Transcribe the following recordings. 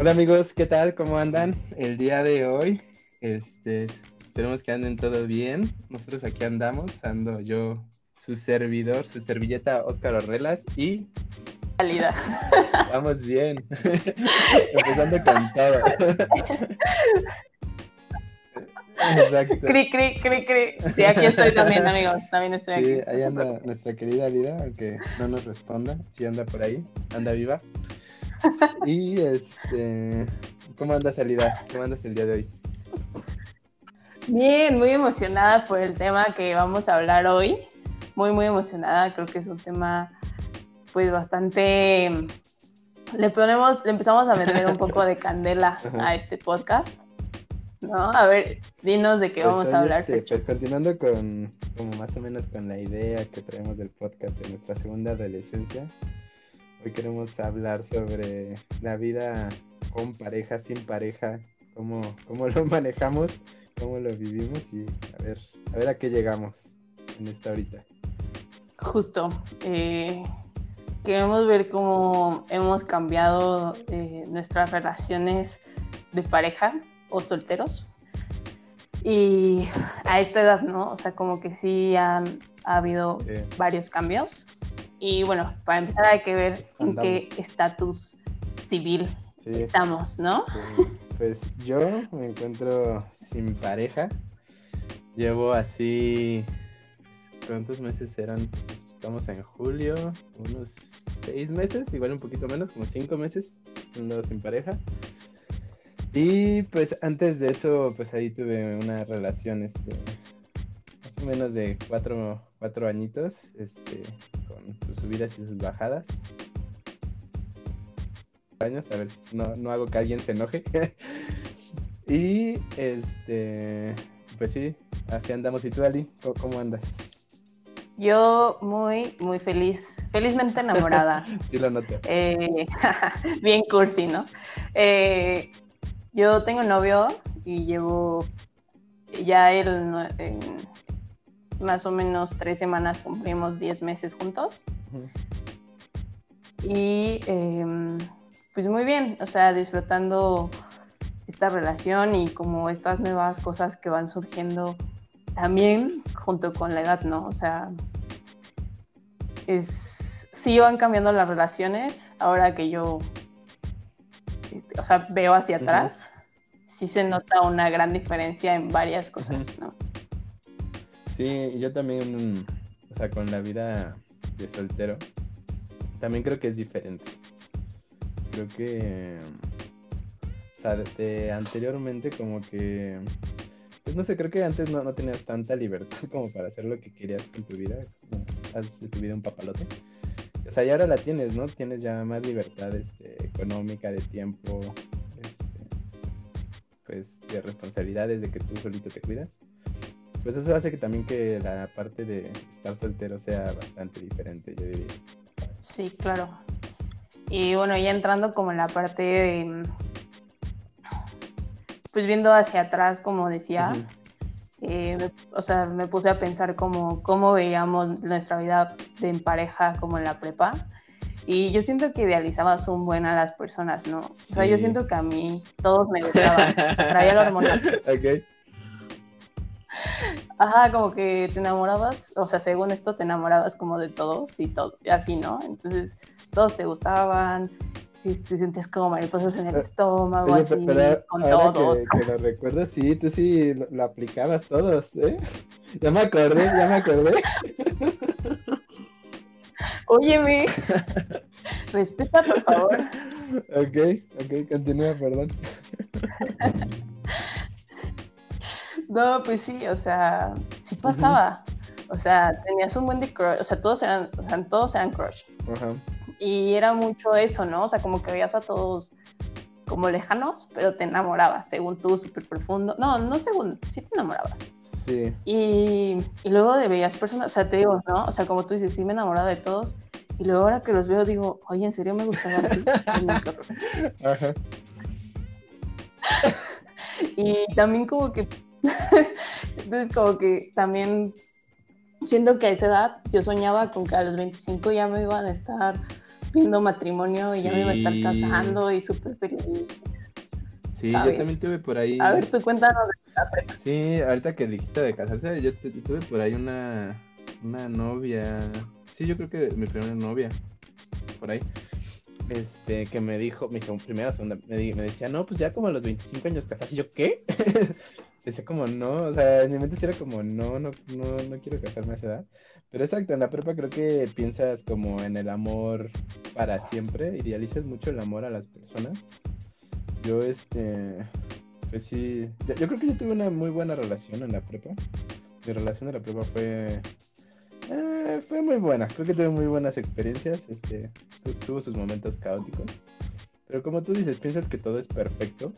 Hola amigos, ¿qué tal? ¿Cómo andan el día de hoy? Este, esperemos que anden todo bien. Nosotros aquí andamos, ando yo, su servidor, su servilleta Óscar Orrelas y Salida. vamos bien. Empezando con todo. Exacto. Cri, cri, cri, cri. Sí, aquí estoy también, amigos. También estoy aquí. Sí, ahí anda nuestra querida Lida, aunque no nos responda. Sí anda por ahí, anda viva. Y este, ¿cómo andas, Salida? ¿Cómo andas el día de hoy? Bien, muy emocionada por el tema que vamos a hablar hoy. Muy, muy emocionada. Creo que es un tema, pues, bastante. Le ponemos, le empezamos a meter un poco de candela a este podcast. ¿No? A ver, dinos de qué Pues vamos a hablar. este, pues continuando con, como más o menos con la idea que traemos del podcast de nuestra segunda adolescencia, hoy queremos hablar sobre la vida con pareja, sin pareja, cómo, cómo lo manejamos, cómo lo vivimos y a ver, a ver a qué llegamos en esta horita. Justo. eh, queremos ver cómo hemos cambiado eh, nuestras relaciones de pareja o solteros. Y a esta edad, ¿no? O sea, como que sí han ha habido varios cambios. Y bueno, para empezar hay que ver en qué estatus civil sí, estamos, ¿no? sí, pues yo me encuentro sin pareja, llevo así, pues, ¿cuántos meses eran? Estamos en julio, unos seis meses, igual un poquito menos, como cinco meses, ando sin pareja. Y pues antes de eso, pues ahí tuve una relación, este, más o menos de cuatro, cuatro añitos, este, sus subidas y sus bajadas. Años, a ver, si no, no hago que alguien se enoje. y este, pues sí, así andamos. ¿Y tú, Ali? ¿Cómo, andas? Yo muy, muy feliz, felizmente enamorada. Sí lo noto. Eh, bien cursi, ¿no? Eh, yo tengo novio y llevo ya el, en más o menos tres semanas cumplimos 10 meses juntos. Y em, pues muy bien, o sea, disfrutando esta relación y como estas nuevas cosas que van surgiendo también junto con la edad, ¿no? O sea, es, sí van cambiando las relaciones ahora que yo, este, o sea, veo hacia atrás, sí se nota una gran diferencia en varias cosas, ¿no? Sí, yo también, o sea, con la vida de soltero, también creo que es diferente. Creo que, o sea, de, anteriormente como que, pues no sé, creo que antes no, no tenías tanta libertad como para hacer lo que querías con tu vida, como haz de tu vida un papalote. O sea, y ahora la tienes, ¿no? Tienes ya más libertad este, económica, de tiempo, este, pues de responsabilidades, de que tú solito te cuidas. Pues eso hace que también que la parte de estar soltero sea bastante diferente, yo diría. Sí, claro. Y bueno, ya entrando como en la parte de, pues viendo hacia atrás, como decía, eh, me- o sea, me puse a pensar como cómo veíamos nuestra vida de en pareja como en la prepa. Y yo siento que idealizabas un buen a las personas, ¿no? O sea, yo siento que a mí todos me gustaban, o sea, traía la hormona. Ok. Ajá, como que te enamorabas, o sea, según esto te enamorabas como de todos y todo, y así, ¿no? Entonces, todos te gustaban, y te sentías como mariposas en el Eh, estómago, Oye, así, pe- pero con ahora todos. que, que lo recuerdo, sí, tú sí lo, lo aplicabas todos, ¿eh? Ya me acordé, ya me acordé. Óyeme, respeta, por favor. Ok, ok, continúa, perdón. No, pues sí, o sea, sí pasaba. O sea, tenías un buen de crush, o sea, todos eran, o sea, todos eran crush. Ajá. Y era mucho eso, ¿no? O sea, como que veías a todos como lejanos, pero te enamorabas, según tú, súper profundo. No, no según, sí te enamorabas. Sí, Y, y luego de veías personas, o sea, te digo, ¿no? O sea, como tú dices, sí me enamoraba de todos. Y luego ahora que los veo digo, oye, ¿en serio me gustaba así? Ajá. Y también como que, entonces como que también siento que a esa edad yo soñaba con que a los 25 ya me iban a estar viendo matrimonio y ya me iba a estar casando y súper feliz. Sí, yo también tuve por ahí. A ver, tú cuéntanos de la prepa. Sí, ahorita que dijiste de casarse, yo tuve por ahí una, una novia. Sí, yo creo que mi primera novia. Por ahí. Este, que me dijo, mi primera segunda, me, me decía, no, pues ya como a los 25 años casarse. Y yo, ¿qué? Decía como, no, o sea, en mi mente sí era como, no, no, no, no quiero casarme a esa edad. Pero exacto, en la prepa creo que piensas como en el amor para siempre, idealizas mucho el amor a las personas. Yo, este, pues sí, yo, creo que yo tuve una muy buena relación en la prepa. Mi relación en la prepa fue, eh, fue muy buena, creo que tuve muy buenas experiencias, este, tuvo sus momentos caóticos. Pero como tú dices, piensas que todo es perfecto,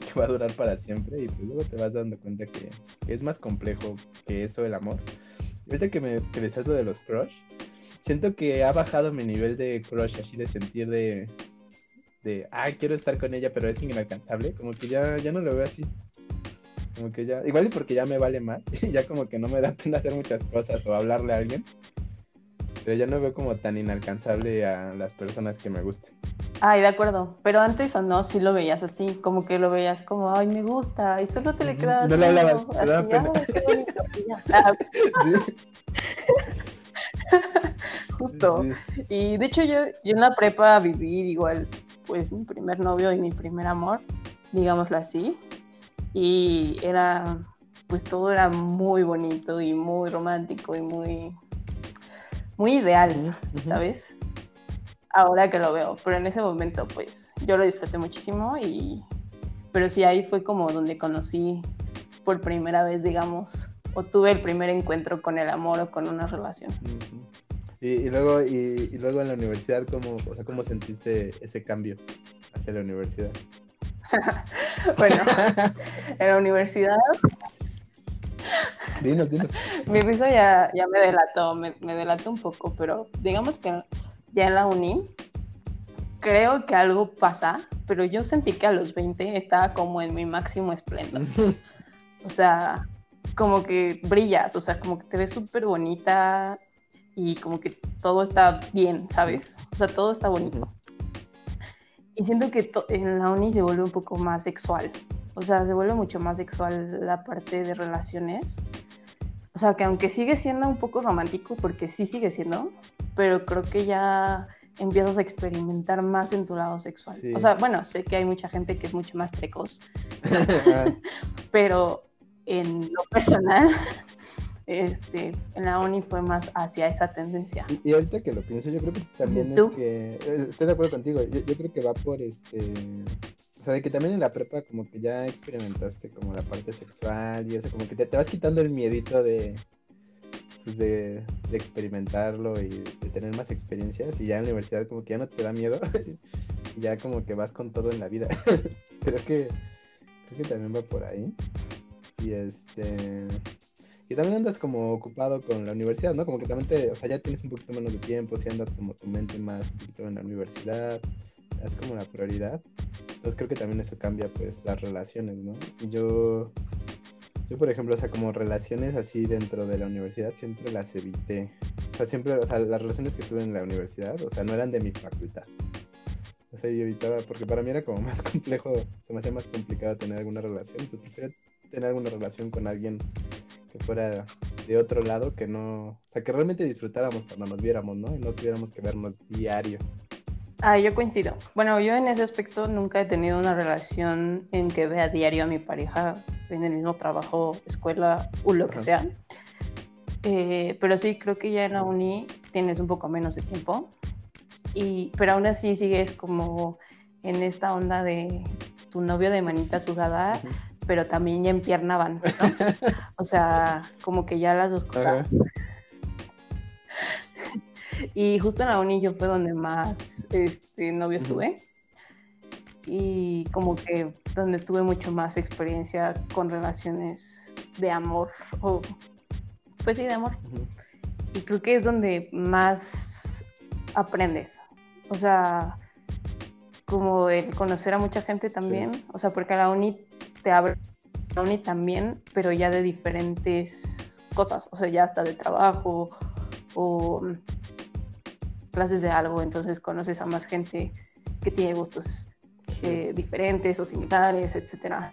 que va a durar para siempre y pues luego te vas dando cuenta que, que es más complejo que eso el amor ahorita que me que decías lo de los crush, siento que ha bajado mi nivel de crush, así de sentir de, de, ah, quiero estar con ella, pero es inalcanzable, como que ya, ya no lo veo así. Como que ya, igual y porque ya me vale más, ya como que no me da pena hacer muchas cosas o hablarle a alguien, pero ya no veo como tan inalcanzable a las personas que me gustan. Ay, de acuerdo. Pero antes o no, sí lo veías así, como que lo veías como, ay, me gusta, y solo te le quedabas. No le hablabas, Justo. Y de hecho, yo, yo en la prepa viví igual, pues mi primer novio y mi primer amor, digámoslo así. Y era, pues todo era muy bonito y muy romántico y muy, muy ideal, ¿sabes? Ahora que lo veo, pero en ese momento pues yo lo disfruté muchísimo y pero sí ahí fue como donde conocí por primera vez, digamos, o tuve el primer encuentro con el amor o con una relación. y, luego y, luego en la universidad cómo, o sea, cómo sentiste ese cambio hacia la universidad? bueno, en la universidad Dinos, dinos. Mi risa ya, ya me delató, me, me delató un poco, pero digamos que ya en la uni, creo que algo pasa, pero yo sentí que a los 20 estaba como en mi máximo esplendor. o sea, como que brillas, o sea, como que te ves súper bonita y como que todo está bien, ¿sabes? O sea, todo está bonito. Y siento que en la uni se vuelve un poco más sexual. O sea, se vuelve mucho más sexual la parte de relaciones. O sea, que aunque sigue siendo un poco romántico, porque sí sigue siendo, pero creo que ya empiezas a experimentar más en tu lado sexual. O sea, bueno, sé que hay mucha gente que es mucho más precoz, pero en lo personal, este, en la uni fue más hacia esa tendencia. Y, ahorita que lo pienso, yo creo que también es que, eh, estoy de acuerdo contigo, yo, yo, creo que va por este, o sea, de que también en la prepa como que ya experimentaste como la parte sexual y eso, como que te, te vas quitando el miedito de pues, de, experimentarlo y de tener más experiencias y ya en la universidad como que ya no te da miedo y ya como que vas con todo en la vida. creo que creo que también va por ahí. Y este y también andas como ocupado con la universidad, ¿no? Como que también te, o sea, ya tienes un poquito menos de tiempo, si andas como tu mente más un poquito en la universidad, es como la prioridad. Entonces creo que también eso cambia pues las relaciones, ¿no? Yo yo, por ejemplo, o sea, como relaciones así dentro de la universidad siempre las evité. O sea, siempre, o sea, las relaciones que tuve en la universidad, o sea, no eran de mi facultad. O sea, yo evitaba, porque para mí era como más complejo, se me hacía más complicado tener alguna relación. Entonces prefiero tener alguna relación con alguien que fuera de otro lado, que no, o sea, que realmente disfrutáramos cuando nos viéramos, ¿no? Y no tuviéramos que vernos diario. Ah, yo coincido. Bueno, yo en ese aspecto nunca he tenido una relación en que vea diario a mi pareja en el mismo trabajo, escuela o lo que sea. Eh, pero sí, creo que ya en la uni tienes un poco menos de tiempo. Y, pero aún así sigues como en esta onda de tu novio de manita sudada, pero también ya empiernaban, ¿no? o sea, como que ya las dos cosas. Y justo en la uni yo fue donde más este, novios tuve. Y como que donde tuve mucho más experiencia con relaciones de amor, o pues sí, de amor. Y creo que es donde más aprendes. O sea, como el conocer a mucha gente también. O sea, porque la uni te abre la uni también, pero ya de diferentes cosas. O sea, ya hasta de trabajo o clases de algo, entonces conoces a más gente que tiene gustos eh, diferentes o similares, etcétera.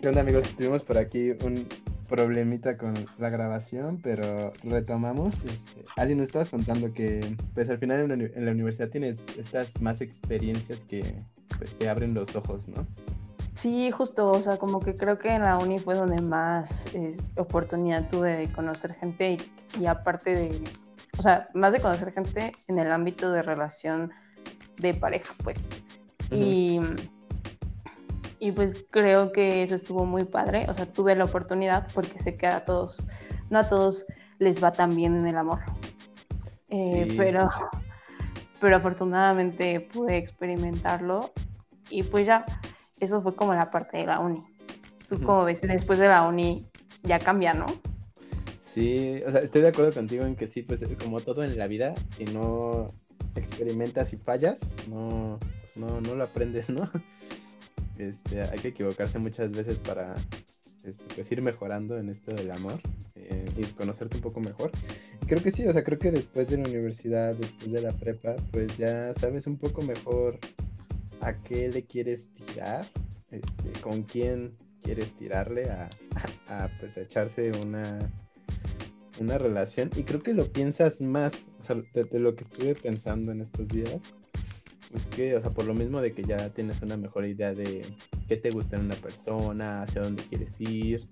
¿Qué onda amigos? Tuvimos por aquí un problemita con la grabación, pero retomamos. Este, Ali, nos estabas contando que pues al final en la, universidad tienes estas más experiencias que pues, te abren los ojos, ¿no? Sí, justo, o sea, como que creo que en la uni fue donde más eh, oportunidad tuve de conocer gente y, aparte de, o sea, más de conocer gente en el ámbito de relación de pareja, pues. Y y pues creo que eso estuvo muy padre, o sea, tuve la oportunidad porque sé que a todos, no a todos les va tan bien en el amor, eh, pero, pero afortunadamente pude experimentarlo y pues ya, eso fue como la parte de la uni. Tú como ves, después de la uni ya cambia, ¿no? Sí, o sea, estoy de acuerdo contigo en que sí, pues como todo en la vida, si no experimentas y fallas, no, pues no, no lo aprendes, ¿no? Este, hay que equivocarse muchas veces para este, pues, ir mejorando en esto del amor eh, y conocerte un poco mejor. Y creo que sí, o sea, creo que después de la universidad, después de la prepa, pues ya sabes un poco mejor a qué le quieres tirar, este, con quién quieres tirarle a, pues echarse una una relación. Y creo que lo piensas más, o sea, de, lo que estuve pensando en estos días, es que, o sea, por lo mismo de que ya tienes una mejor idea de qué te gusta en una persona, hacia dónde quieres ir,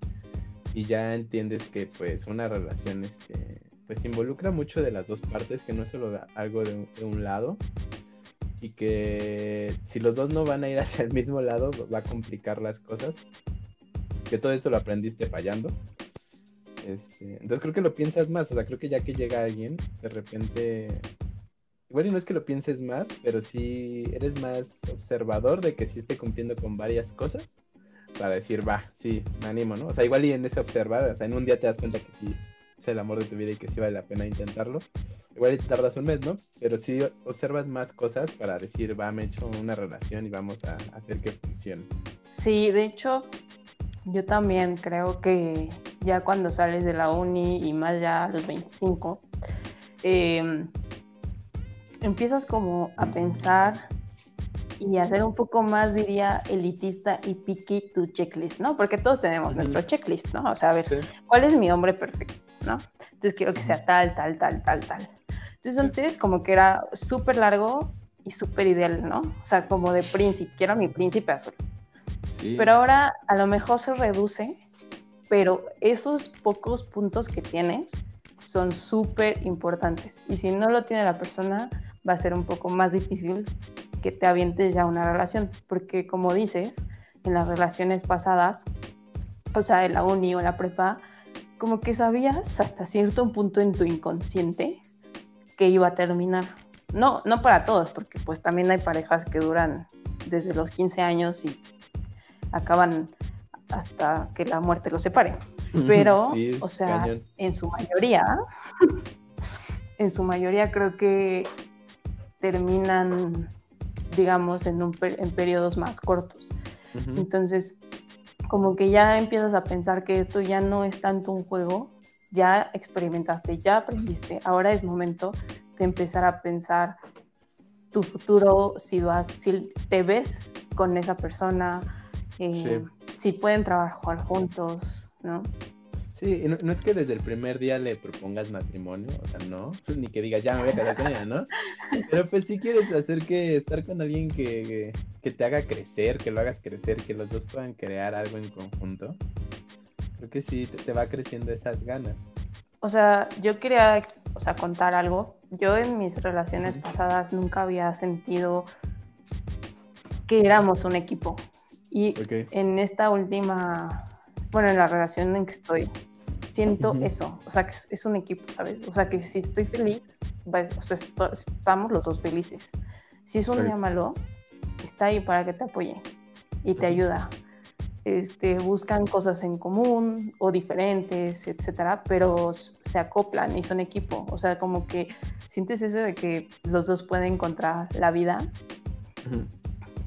y ya entiendes que pues una relación, este, pues involucra mucho de las dos partes, que no es solo algo de un, lado, y que si los dos no van a ir hacia el mismo lado, va a complicar las cosas, que todo esto lo aprendiste fallando. Este, entonces creo que lo piensas más, o sea, creo que ya que llega alguien, de repente Igual y no es que lo pienses más, pero sí eres más observador de que sí esté cumpliendo con varias cosas para decir, va, sí, me animo, ¿no? O sea, igual y en ese observar, o sea, en un día te das cuenta que sí es el amor de tu vida y que sí vale la pena intentarlo. Igual tardas un mes, ¿no? Pero sí observas más cosas para decir, va, me he hecho una relación y vamos a hacer que funcione. Sí, de hecho, yo también creo que ya cuando sales de la uni y más ya a los 25, eh, empiezas como a pensar y a ser un poco más, diría, elitista y picky tu checklist, ¿no? Porque todos tenemos nuestro checklist, ¿no? O sea, a ver, ¿cuál es mi hombre perfecto, ¿no? Entonces quiero que sea tal, tal, tal, tal, tal. Entonces antes como que era súper largo y súper ideal, ¿no? O sea, como de príncipe, quiero mi príncipe azul. Pero ahora a lo mejor se reduce, pero esos pocos puntos que tienes son súper importantes. Y si no lo tiene la persona, va a ser un poco más difícil que te avientes ya una relación, porque como dices, en las relaciones pasadas, o sea, en la uni o la prepa, como que sabías hasta cierto punto en tu inconsciente que iba a terminar. No, no para todos, porque pues también hay parejas que duran desde los 15 años y acaban hasta que la muerte los separe. Pero, o sea, en su mayoría, en su mayoría creo que terminan, digamos, en, un en periodos más cortos. Entonces, como que ya empiezas a pensar que esto ya no es tanto un juego, ya experimentaste, ya aprendiste, ahora es momento de empezar a pensar tu futuro, si, vas, si te ves con esa persona, eh, si pueden trabajar juntos, ¿no? Sí, no, no, es que desde el primer día le propongas matrimonio, o sea, no, ni que digas, ya me voy a casar con ella, ¿no? Pero pues sí quieres hacer que estar con alguien que, que, te haga crecer, que lo hagas crecer, que los dos puedan crear algo en conjunto. Creo que sí, te, va creciendo esas ganas. O sea, yo quería, o sea, contar algo. Yo en mis relaciones pasadas nunca había sentido que éramos un equipo. Y en esta última bueno, en la relación en que estoy, siento eso, o sea, que es, un equipo, ¿sabes? O sea, que si estoy feliz, o sea, estamos los dos felices. Si es un día malo, está ahí para que te apoye y te ayuda. Este, buscan cosas en común o diferentes, etcétera, pero se acoplan y son equipo. O sea, como que sientes eso de que los dos pueden encontrar la vida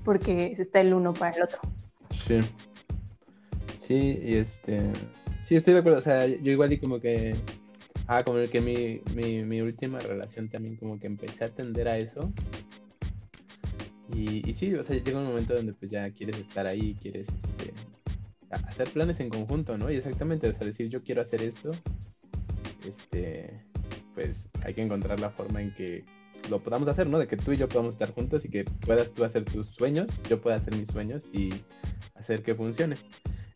porque está el uno para el otro. Sí. Sí, y este. Sí, estoy de acuerdo. O sea, yo igual y como que. Ah, como que mi, mi, mi última relación también como que empecé a atender a eso. Y, y, sí, o sea, llega un momento donde pues ya quieres estar ahí, quieres este, hacer planes en conjunto, ¿no? Y exactamente, o sea, decir yo quiero hacer esto, este, pues hay que encontrar la forma en que lo podamos hacer, ¿no? De que tú y yo podamos estar juntos y que puedas tú hacer tus sueños, yo pueda hacer mis sueños y hacer que funcione.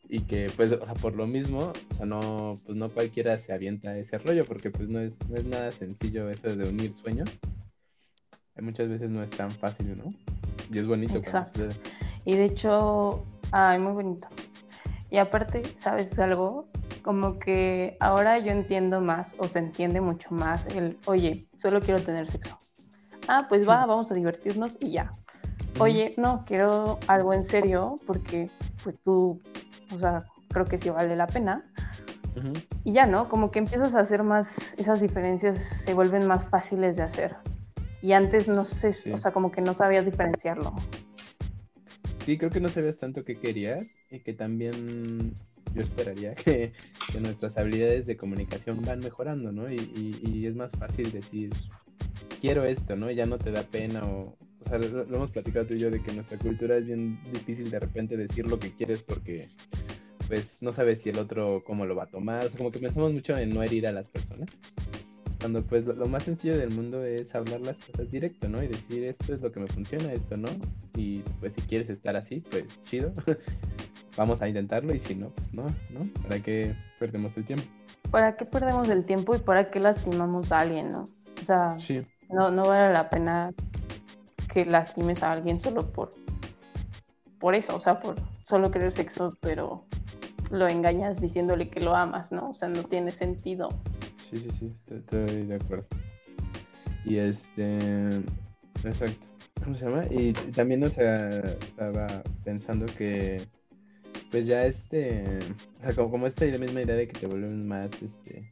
Y que, pues, o sea, por lo mismo, o sea, no, pues no cualquiera se avienta ese rollo, porque pues no es, no es nada sencillo eso de unir sueños. Muchas veces no es tan fácil, ¿no? Y es bonito. Exacto. Y de hecho, ay, muy bonito. Y aparte, ¿sabes algo? Como que ahora yo entiendo más o se entiende mucho más el, oye, solo quiero tener sexo. Ah, pues va, vamos a divertirnos y ya. Oye, no, quiero algo en serio porque pues tú, o sea, creo que sí vale la pena. Y ya, ¿no? Como que empiezas a hacer más, esas diferencias se vuelven más fáciles de hacer. Y antes no sé, o sea, como que no sabías diferenciarlo. Sí, creo que no sabías tanto qué querías y que también yo esperaría que, nuestras habilidades de comunicación van mejorando, ¿no? Y, es más fácil decir, quiero esto, ¿no? ya no te da pena o... O sea, lo, hemos platicado tú y yo de que nuestra cultura es bien difícil de repente decir lo que quieres porque pues no sabes si el otro cómo lo va a tomar. O sea, como que pensamos mucho en no herir a las personas cuando pues lo, más sencillo del mundo es hablar las cosas directo, ¿no? Y decir esto es lo que me funciona, esto no. Y pues si quieres estar así, pues chido. Vamos a intentarlo y si no, pues no, ¿no? ¿Para qué perdemos el tiempo? ¿Para qué perdemos el tiempo y para qué lastimamos a alguien, no? O sea, no, no vale la pena que lastimes a alguien solo por, por eso, o sea, por solo querer sexo, pero lo engañas diciéndole que lo amas, ¿no? O sea, no tiene sentido sí, sí, sí, estoy, de acuerdo. Y este, exacto, ¿cómo se llama? Y también, o sea, estaba pensando que, pues ya este, o sea, como, como esta misma idea de que te vuelven más, este,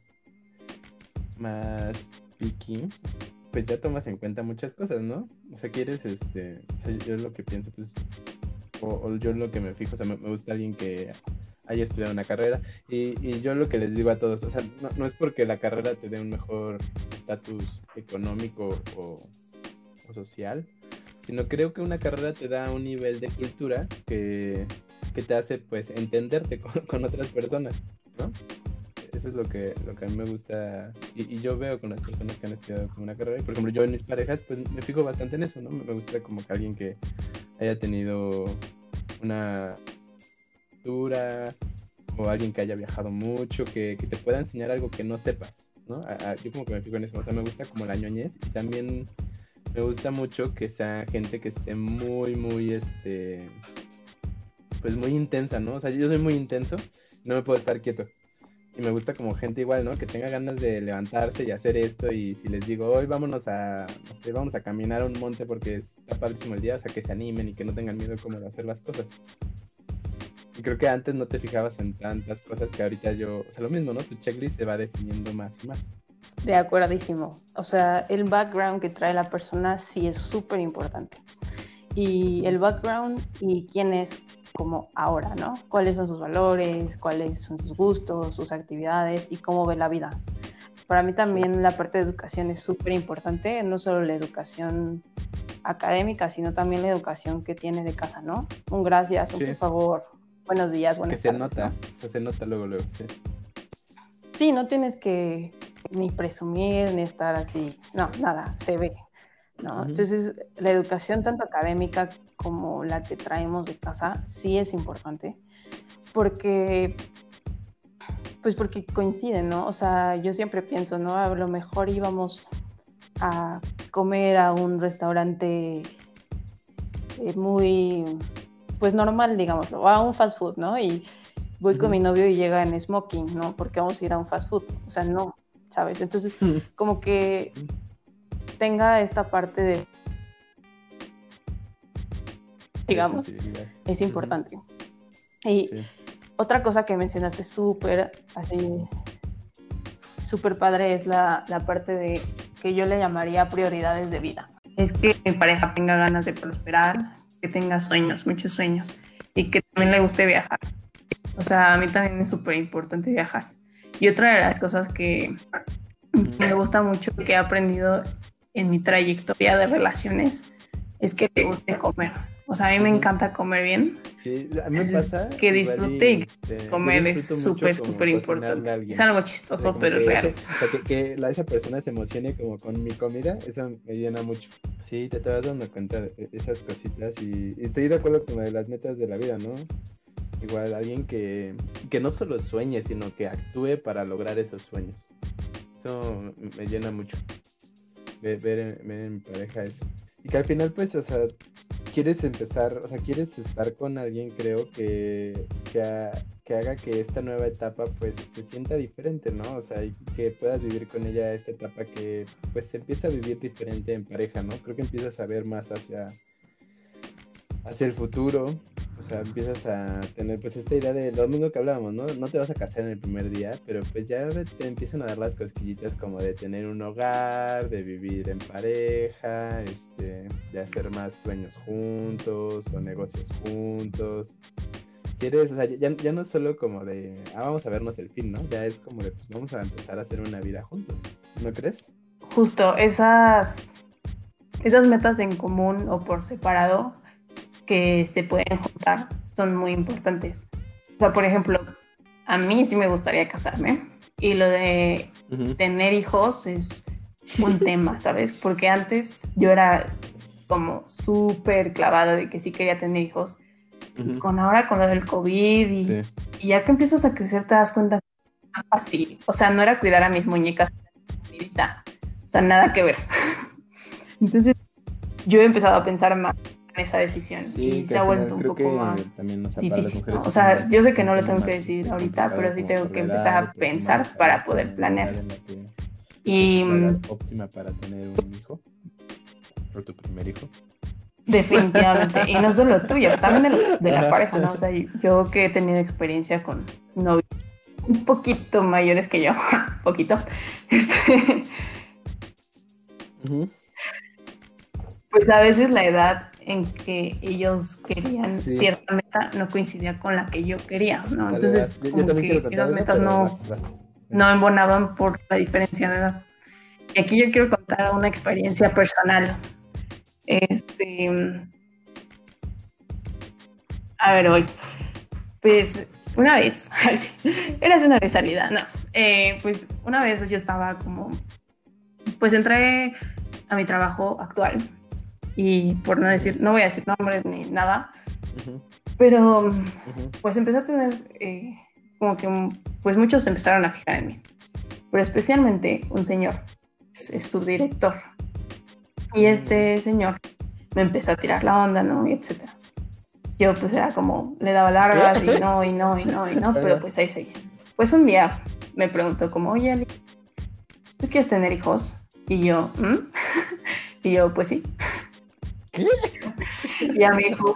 más picky, pues ya tomas en cuenta muchas cosas, ¿no? O sea, quieres, este, o sea, yo lo que pienso, pues, o, yo lo que me fijo, o sea, me gusta alguien que haya estudiado una carrera. Y, yo lo que les digo a todos, o sea, no, es porque la carrera te dé un mejor estatus económico o, social, sino creo que una carrera te da un nivel de cultura que, te hace pues entenderte con, otras personas, ¿no? Eso es lo que, lo que a mí me gusta y, yo veo con las personas que han estudiado una carrera. por ejemplo, yo en mis parejas, pues me fijo bastante en eso, ¿no? Me gusta como que alguien que haya tenido una o alguien que haya viajado mucho, que, te pueda enseñar algo que no sepas, ¿no? yo como que me fijo en eso, o sea, me gusta como la ñoñez y también me gusta mucho que sea gente que esté muy, muy, este, pues muy intensa, ¿no? O sea, yo soy muy intenso, no me puedo estar quieto. Y me gusta como gente igual, ¿no? Que tenga ganas de levantarse y hacer esto. Y si les digo, hoy vámonos a, no sé, vamos a caminar a un monte porque está padrísimo el día, o sea, que se animen y que no tengan miedo como de hacer las cosas. Creo que antes no te fijabas en tantas cosas que ahorita yo, o sea, lo mismo, ¿no? Tu checklist se va definiendo más y más. De acuerdísimo. O sea, el background que trae la persona sí es súper importante. Y el background y quién es como ahora, ¿no? Cuáles son sus valores, cuáles son sus gustos, sus actividades y cómo ve la vida. Para mí también la parte de educación es súper importante, no solo la educación académica, sino también la educación que tiene de casa, ¿no? Un gracias, un por favor, buenos días, buenas que se nota, se nota luego, luego, sí. Sí, no tienes que ni presumir, ni estar así, no, nada, se ve, ¿no? Entonces, la educación tanto académica como la que traemos de casa sí es importante, porque, pues porque coinciden, ¿no? O sea, yo siempre pienso, ¿no? A lo mejor íbamos a comer a un restaurante eh, muy pues normal, digámoslo, a un fast food, ¿no? Y voy con mi novio y llega en smoking, ¿no? Porque vamos a ir a un fast food, o sea, no, ¿sabes? Entonces, como que tenga esta parte de, digamos, es importante. Y otra cosa que mencionaste súper, así, súper padre es la, la parte de que yo le llamaría prioridades de vida. Es que mi pareja tenga ganas de prosperar, que tenga sueños, muchos sueños, y que también le guste viajar. O sea, a mí también es súper importante viajar. Y otra de las cosas que me gusta mucho, que he aprendido en mi trayectoria de relaciones, es que te guste comer. O sea, a mí me encanta comer bien. Sí, a mí me pasa. Que disfrute y este, comer es súper, súper importante. Es algo chistoso, pero es real. o sea, que, la, esa persona se emocione como con mi comida, eso me llena mucho. Sí, te, te vas dando cuenta de esas cositas y, estoy de acuerdo con las metas de la vida, ¿no? Igual alguien que, que no solo sueñe, sino que actúe para lograr esos sueños. Eso me llena mucho. Ver, ver, ver en mi pareja eso. Y que al final, pues, o sea, quieres empezar, o sea, quieres estar con alguien, creo, que, que, haga que esta nueva etapa, pues, se sienta diferente, ¿no? O sea, que puedas vivir con ella esta etapa que, pues, se empieza a vivir diferente en pareja, ¿no? Creo que empiezas a ver más hacia, hacia el futuro, o sea, empiezas a tener pues esta idea de lo mismo que hablábamos, ¿no? No te vas a casar en el primer día, pero pues ya te empiezan a dar las cosquillitas como de tener un hogar, de vivir en pareja, este, de hacer más sueños juntos o negocios juntos. Quieres, o sea, ya, ya no solo como de, ah, vamos a vernos el fin, ¿no? Ya es como de, pues vamos a empezar a hacer una vida juntos, ¿no crees? Justo, esas, esas metas en común o por separado que se pueden juntar son muy importantes. O sea, por ejemplo, a mí sí me gustaría casarme y lo de tener hijos es un tema, ¿sabes? Porque antes yo era como súper clavada de que sí quería tener hijos. Con ahora, con lo del COVID y, y, ya que empiezas a crecer te das cuenta así. O sea, no era cuidar a mis muñecas, o sea, nada que ver. Entonces, yo he empezado a pensar más esa decisión y se ha vuelto un poco más difícil. O sea, yo sé que no lo tengo que decir ahorita, pero sí tengo que empezar a pensar para poder planear. Y óptima para tener un hijo, o tu primer hijo. Definitivamente, y no solo tuyo, también de, la pareja, ¿no? O sea, yo que he tenido experiencia con novios un poquito mayores que yo, poquito, este, pues a veces la edad en que ellos querían cierta meta no coincidía con la que yo quería, ¿no? Entonces, como que esas metas no, no embonaban por la diferencia de edad. Y aquí yo quiero contar una experiencia personal. Este. A ver, hoy. Pues una vez, era una vez salida, no. Eh, pues una vez yo estaba como. Pues entré a mi trabajo actual y por no decir, no voy a decir nombres ni nada, pero pues empecé a tener eh, como que pues muchos empezaron a fijar en mí, pero especialmente un señor, es, tu director, y este señor me empezó a tirar la onda, ¿no? Y etcétera. Yo pues era como, le daba largas y no, y no, y no, y no, pero pues ahí seguía. Pues un día me preguntó como, oye, Ali, ¿tú quieres tener hijos? Y yo, ¿Mm? y yo, pues sí. ¿Qué? Y ya me dijo,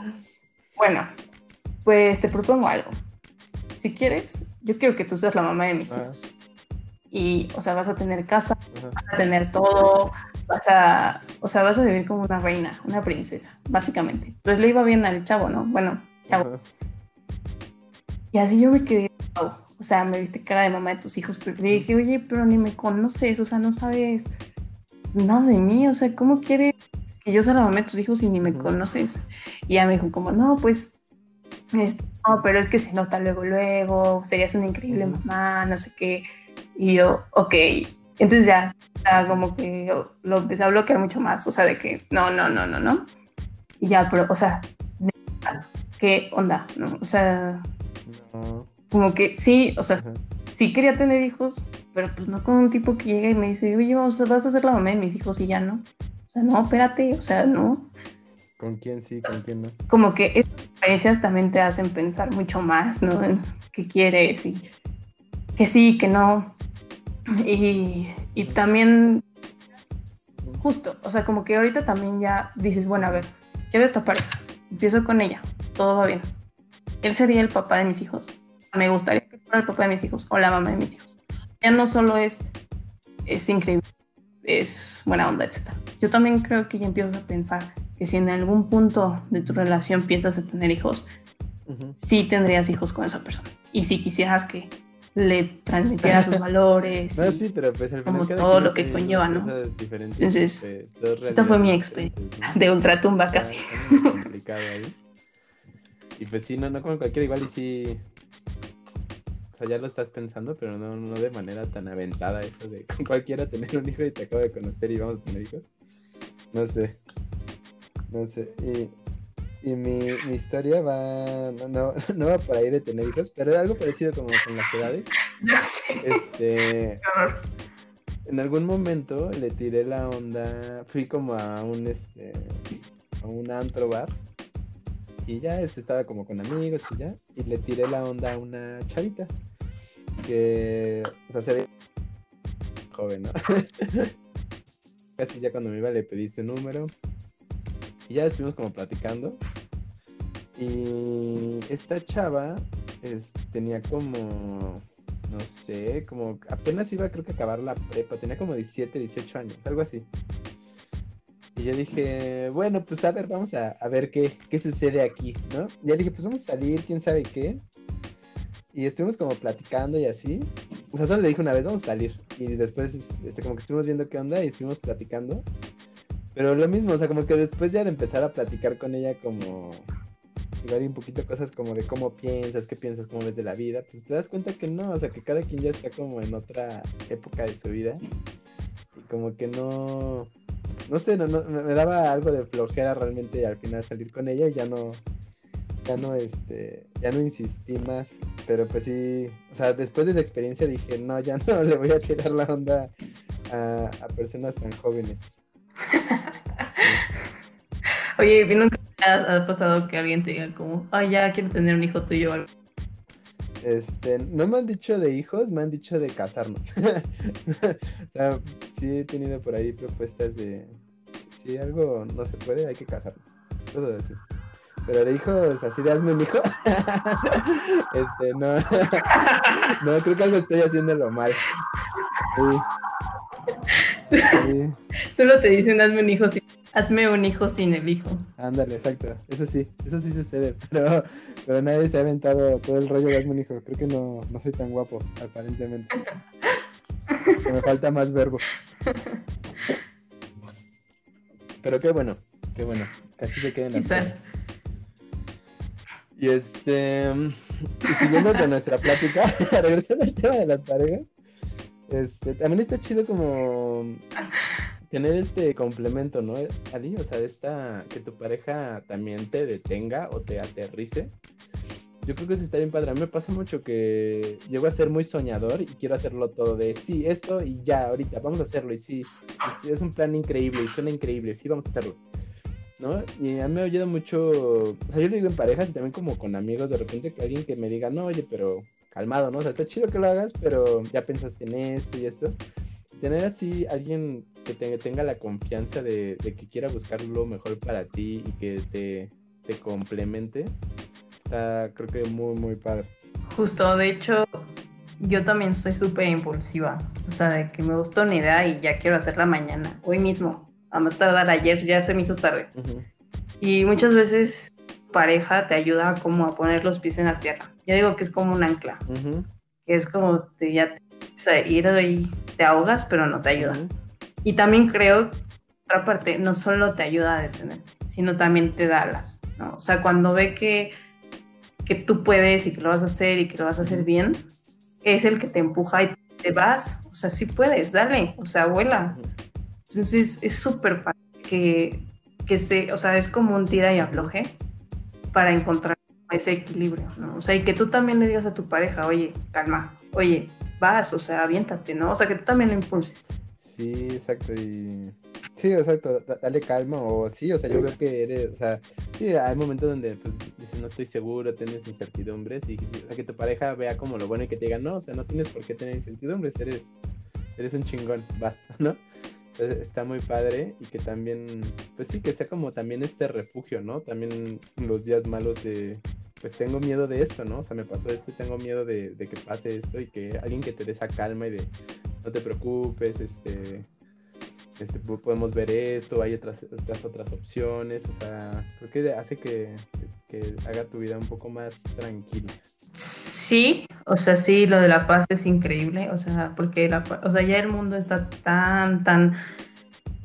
bueno, pues te propongo algo. Si quieres, yo quiero que tú seas la mamá de mis ah. hijos. Y, o sea, vas a tener casa, vas a tener todo, vas a, o sea, vas a vivir como una reina, una princesa, básicamente. Pues le iba bien al chavo, ¿no? Bueno, chavo. Y así yo me quedé, o sea, me viste cara de mamá de tus hijos, pero le dije, oye, pero ni me conoces, o sea, no sabes nada de mí, o sea, ¿cómo quieres y yo solo me tus hijos y ni me conoces. Y ella me dijo como, no, pues, no, pero es que se nota luego, luego, serías una increíble mamá, no sé qué. Y yo, ok. Entonces ya, como que lo empecé a bloquear mucho más, o sea, de que no, no, no, no, no. Y ya, pero, o sea, ¿qué onda? ¿no? O sea, como que sí, o sea, sí quería tener hijos, pero pues no con un tipo que llega y me dice, oye, vas a ser la mamá de mis hijos y ya no no, espérate, o sea, no. ¿Con quién sí, con quién no? Como que estas experiencias también te hacen pensar mucho más, ¿no? En qué quieres y que sí, que no. Y, y también, justo, o sea, como que ahorita también ya dices, bueno, a ver, quiero esta pareja, empiezo con ella, todo va bien. Él sería el papá de mis hijos. Me gustaría que fuera el papá de mis hijos o la mamá de mis hijos. Ya no solo es, es increíble, es buena onda, etc. Yo también creo que ya empiezas a pensar que si en algún punto de tu relación piensas a tener hijos, sí tendrías hijos con esa persona. Y si quisieras que le transmitiera sus valores. No, sí, pero pues como todo lo que conlleva, ¿no? Entonces, esta fue mi experiencia de ultratumba casi. complicado ahí. Y pues sí, no, no como cualquiera, igual y sí. O sea, ya lo estás pensando, pero no, no de manera tan aventada eso de con cualquiera tener un hijo y te acabo de conocer y vamos a tener hijos. No sé. No sé. Y y mi, mi historia va, no, no, va por ahí de tener hijos, pero es algo parecido como con las edades. Ya sé. Este, en algún momento le tiré la onda, fui como a un, este, a un antro bar y ya este, estaba como con amigos y ya, y le tiré la onda a una chavita que, o sea, se ve joven, ¿no? Casi ya cuando me iba le pedí su número y ya estuvimos como platicando. Y esta chava tenía como, no sé, como apenas iba creo que a acabar la prepa, tenía como 17, 18 años, algo así. Y yo dije, bueno, pues a ver, vamos a, ver qué, qué, sucede aquí, ¿no? Ya dije, pues vamos a salir, quién sabe qué. Y estuvimos como platicando y así. O sea, solo le dije una vez, vamos a salir. Y después, este, como que estuvimos viendo qué onda y estuvimos platicando. Pero lo mismo, o sea, como que después ya de empezar a platicar con ella como igual un poquito cosas como de cómo piensas, qué piensas, cómo ves de la vida, pues te das cuenta que no, o sea, que cada quien ya está como en otra época de su vida y como que no, no sé, no, no, me daba algo de flojera realmente al final salir con ella y ya no, ya no, este, ya no insistí más, pero pues sí, o sea, después de esa experiencia dije, no, ya no le voy a tirar la onda a, a personas tan jóvenes. Oye, ¿nunca ha pasado que alguien te diga como, ay, ya quiero tener un hijo tuyo o algo? Este, no me han dicho de hijos, me han dicho de casarnos. o sea, sí he tenido por ahí propuestas de si algo no se puede, hay que casarnos. Todo así. Pero de hijos, así de hazme un hijo. este, no. no, creo que algo estoy haciéndolo mal. Sí. Solo te dicen hazme un hijo sin, hazme un hijo sin el hijo. Ándale, exacto. Eso sí, eso sí sucede. Pero, pero nadie se ha aventado todo el rollo de hazme un hijo. Creo que no, no soy tan guapo, aparentemente. me falta más verbo. Pero qué bueno, qué bueno. Casi se queden Quizás. Y este. Y siguiendo con nuestra plática, regresando al tema de las parejas. Este, también está chido como tener este complemento, ¿no, Ali? O sea, esta, que tu pareja también te detenga o te aterrice. Yo creo que eso está bien padre. A mí me pasa mucho que llego a ser muy soñador y quiero hacerlo todo de sí, esto y ya, ahorita, vamos a hacerlo. Y sí, es un plan increíble y suena increíble, sí, vamos a hacerlo. ¿No? Y a mí me ha oído mucho, o sea, yo lo digo en parejas y también como con amigos, de repente alguien que me diga, no, oye, pero calmado, ¿no? O sea, está chido que lo hagas, pero ya pensaste en esto y esto. Tener así alguien que tenga la confianza de, que quiera buscar lo mejor para ti y que te complemente, está creo que muy, muy padre. Justo, de hecho, yo también soy súper impulsiva. O sea, de que me gustó una idea y ya quiero hacerla mañana, hoy mismo. A más tardar ayer, ya se me hizo tarde. Y muchas veces pareja te ayuda como a poner los pies en la tierra. Yo digo que es como un ancla, que es como te, ya o sea, ir ahí te ahogas, pero no te ayuda. Y también creo, otra parte, no solo te ayuda a detener, sino también te da alas, ¿no? O sea, cuando ve que, que tú puedes y que lo vas a hacer y que lo vas a hacer bien, es el que te empuja y te vas, o sea, sí puedes, dale, o sea, vuela. Entonces es súper fácil que, que se, o sea, es como un tira y afloje para encontrar ese equilibrio, ¿no? O sea, y que tú también le digas a tu pareja, oye, calma, oye, vas, o sea, aviéntate, ¿no? O sea, que tú también lo impulses. Sí, exacto, y... Sí, exacto, dale calma, o sí, o sea, yo creo que eres, o sea, sí, hay momentos donde pues, dices, no estoy seguro, tienes incertidumbres, y o sea, que tu pareja vea como lo bueno y que te diga, no, o sea, no tienes por qué tener incertidumbres, eres, eres un chingón, vas, ¿no? Entonces está muy padre y que también, pues sí, que sea como también este refugio, ¿no? También los días malos de, pues tengo miedo de esto, ¿no? O sea, me pasó esto y tengo miedo de, que pase esto y que alguien que te dé esa calma y de, no te preocupes, este, este podemos ver esto, hay otras, otras, otras opciones, o sea, creo que hace que, que haga tu vida un poco más tranquila. Sí, o sea, sí, lo de la paz es increíble, o sea, porque la, o sea, ya el mundo está tan, tan,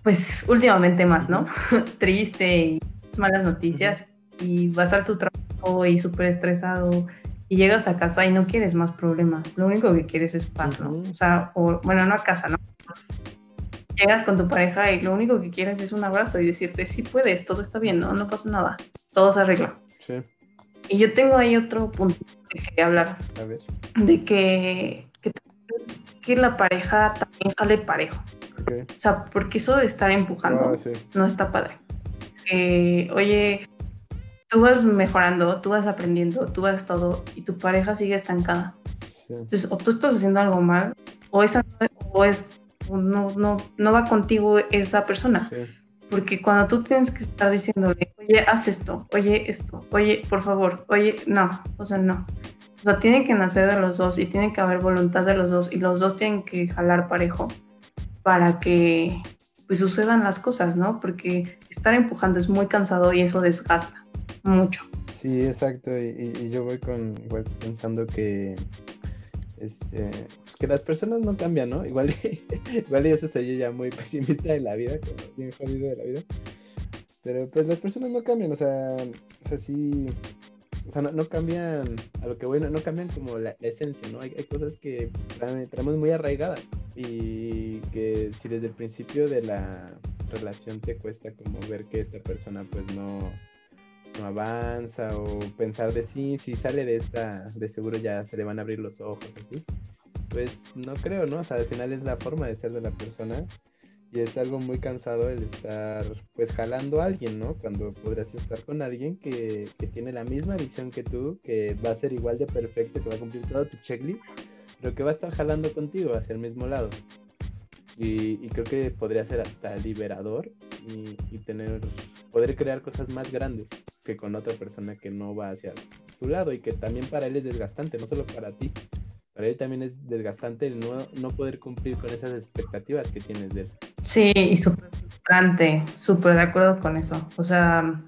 pues últimamente más, ¿no? Triste y malas noticias y vas a tu trabajo y súper estresado y llegas a casa y no quieres más problemas, lo único que quieres es paz, ¿no? O sea, o, bueno, no a casa, ¿no? Llegas con tu pareja y lo único que quieres es un abrazo y decirte, sí puedes, todo está bien, no, no pasa nada, todo se arregla. Sí. Y yo tengo ahí otro punto que quería hablar. A ver. De que, que, la pareja también jale parejo. O sea, porque eso de estar empujando ah, no está padre. oye, tú vas mejorando, tú vas aprendiendo, tú vas todo y tu pareja sigue estancada. Entonces, o tú estás haciendo algo mal, o esa o es, no, no, no va contigo esa persona. Porque cuando tú tienes que estar diciéndole, oye, haz esto, oye, esto, oye, por favor, oye, no, o sea, no. O sea, tiene que nacer de los dos y tiene que haber voluntad de los dos y los dos tienen que jalar parejo para que pues sucedan las cosas, ¿no? Porque estar empujando es muy cansado y eso desgasta mucho. Sí, exacto. Y, yo voy con igual pensando que este, pues que las personas no cambian, ¿no? Igual, igual yo soy ya muy pesimista de la vida, como bien jodido de la vida. Pero pues las personas no cambian, o sea, o sea, sí, o sea, no, cambian a lo que bueno, no cambian como la, esencia, ¿no? Hay, cosas que traemos muy arraigadas y que si desde el principio de la relación te cuesta como ver que esta persona pues no, no avanza o pensar de sí, si sale de esta, de seguro ya se le van a abrir los ojos, así. Pues no creo, ¿no? O sea, al final es la forma de ser de la persona y es algo muy cansado el estar pues jalando a alguien, ¿no? Cuando podrás estar con alguien que, que, tiene la misma visión que tú, que va a ser igual de perfecto, que va a cumplir todo tu checklist, pero que va a estar jalando contigo hacia el mismo lado. Y, creo que podría ser hasta liberador y, y, tener, poder crear cosas más grandes que con otra persona que no va hacia tu lado y que también para él es desgastante, no solo para ti. Para él también es desgastante el no, no poder cumplir con esas expectativas que tienes de él. Sí, y súper frustrante, súper de acuerdo con eso. O sea,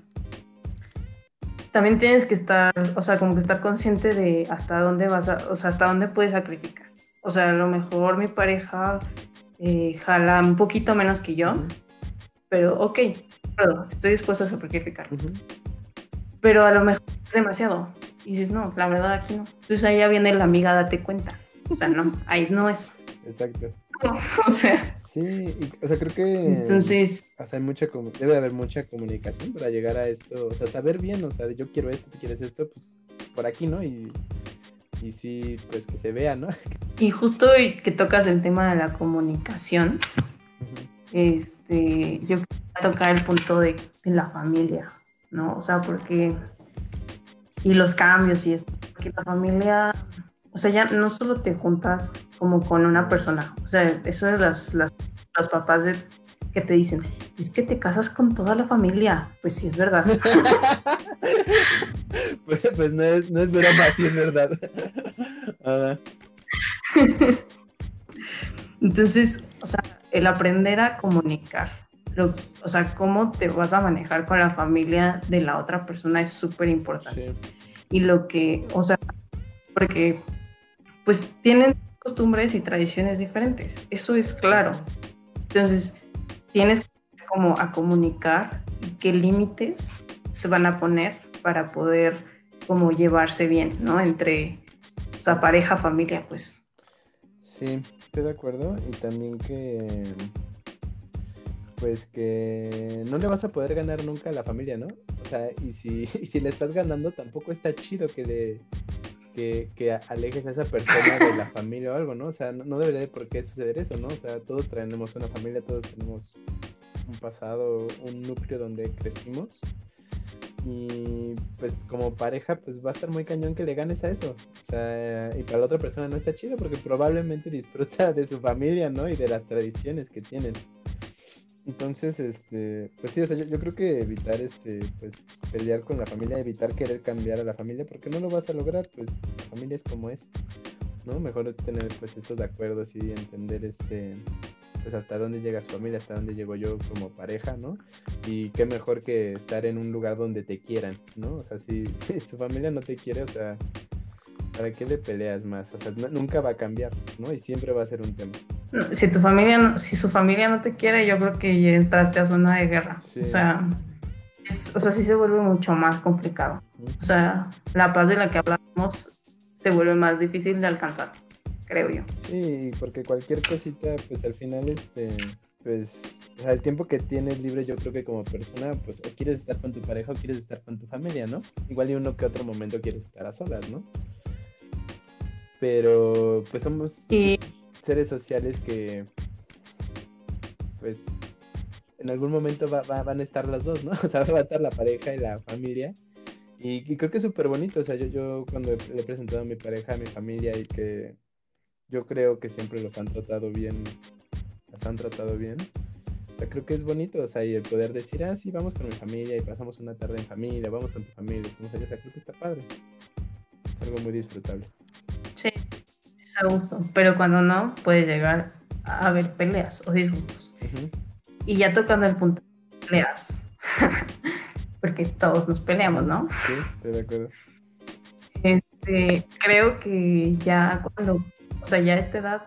también tienes que estar, o sea, como que estar consciente de hasta dónde vas a, o sea, hasta dónde puedes sacrificar. O sea, a lo mejor mi pareja eh, jala un poquito menos que yo, pero ok, estoy dispuesto a sacrificar. Pero a lo mejor es demasiado. Y dices, no, la verdad aquí no. Entonces ahí ya viene la amiga, date cuenta. O sea, no, ahí no es. Exacto. o sea. Sí, o sea, creo que. Entonces. O sea, hay mucha, debe haber mucha comunicación para llegar a esto. O sea, saber bien, o sea, yo quiero esto, tú quieres esto, pues por aquí, ¿no? Y, y sí, pues que se vea, ¿no? Y justo que tocas el tema de la comunicación, este, yo quería tocar el punto de, la familia, ¿no? O sea, porque. Y los cambios y esto. Porque la familia. O sea, ya no solo te juntas como con una persona. O sea, eso de las, las, los papás de, que te dicen, es que te casas con toda la familia. Pues sí, es verdad. pues, pues, no es, no es broma, sí es verdad. Entonces, o sea, el aprender a comunicar, o sea, cómo te vas a manejar con la familia de la otra persona es súper importante. Y lo que, o sea, porque pues tienen costumbres y tradiciones diferentes, eso es claro. Entonces, tienes como a comunicar qué límites se van a poner para poder como llevarse bien, ¿no? Entre o sea, pareja, familia, pues. Sí, estoy de acuerdo. Y también que pues que no le vas a poder ganar nunca a la familia, ¿no? O sea, y si, si le estás ganando, tampoco está chido que, de, que, que, alejes a esa persona de la familia o algo, ¿no? O sea, no, no, debería de por qué suceder eso, ¿no? O sea, todos tenemos una familia, todos tenemos un pasado, un núcleo donde crecimos y pues como pareja pues va a estar muy cañón que le ganes a eso. O sea, y para la otra persona no está chido porque probablemente disfruta de su familia, ¿no? Y de las tradiciones que tienen. Entonces, este, pues sí, o sea, yo, creo que evitar este, pues pelear con la familia, evitar querer cambiar a la familia, porque no lo vas a lograr, pues la familia es como es, ¿no? Mejor tener pues estos acuerdos y entender este pues hasta dónde llega su familia, hasta dónde llego yo como pareja, ¿no? Y qué mejor que estar en un lugar donde te quieran, ¿no? O sea, si, su familia no te quiere, o sea, ¿para qué le peleas más? O sea, nunca va a cambiar, ¿no? Y siempre va a ser un tema. Si tu familia, si su familia no te quiere, yo creo que ya entraste a zona de guerra. O sea, o sea, sí se vuelve mucho más complicado. O sea, la paz de la que hablamos se vuelve más difícil de alcanzar creo yo. Sí, porque cualquier cosita, pues al final, este, pues, o sea, el tiempo que tienes libre, yo creo que como persona, pues, o quieres estar con tu pareja o quieres estar con tu familia, ¿no? Igual y uno que otro momento quieres estar a solas, ¿no? Pero, pues, somos seres sociales que, pues, en algún momento van a estar las dos, ¿no? O sea, va a estar la pareja y la familia. Y, creo que es súper bonito, o sea, yo, yo cuando le he presentado a mi pareja, a mi familia y que yo creo que siempre los han tratado bien, las han tratado bien. O sea, creo que es bonito, o sea, y el poder decir, ah, sí, vamos con mi familia y pasamos una tarde en familia, vamos con tu familia, o sea, creo que está padre. Es algo muy disfrutable. Sí, es a gusto, pero cuando no, puede llegar a haber peleas o disgustos. Y ya tocando el punto de peleas, porque todos nos peleamos, ¿no? Sí, estoy de acuerdo. Este, creo que ya cuando o sea, ya a esta edad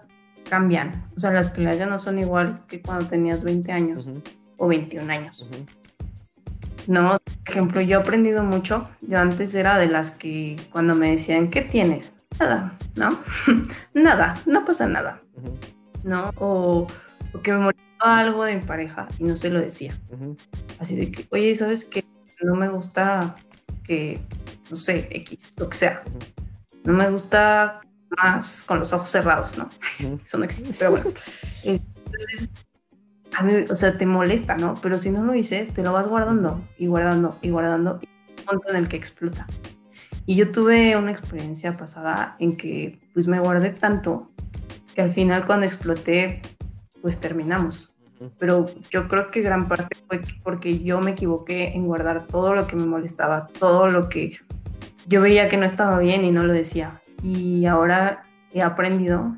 cambian. O sea, las peleas ya no son igual que cuando tenías 20 años o 21 años. No, por ejemplo, yo he aprendido mucho. Yo antes era de las que cuando me decían, ¿qué tienes? Nada, ¿no? nada, no pasa nada. ¿No? O, que me molestaba algo de mi pareja y no se lo decía. Así de que, oye, ¿sabes qué? No me gusta que, no sé, X, lo que sea. No me gusta más con los ojos cerrados, ¿no? Eso no existe, pero bueno. Entonces, a mí, o sea, te molesta, ¿no? Pero si no lo dices, te lo vas guardando y guardando y guardando y un punto en el que explota. Y yo tuve una experiencia pasada en que pues me guardé tanto que al final cuando exploté, pues terminamos. Pero yo creo que gran parte fue porque yo me equivoqué en guardar todo lo que me molestaba, todo lo que yo veía que no estaba bien y no lo decía y ahora he aprendido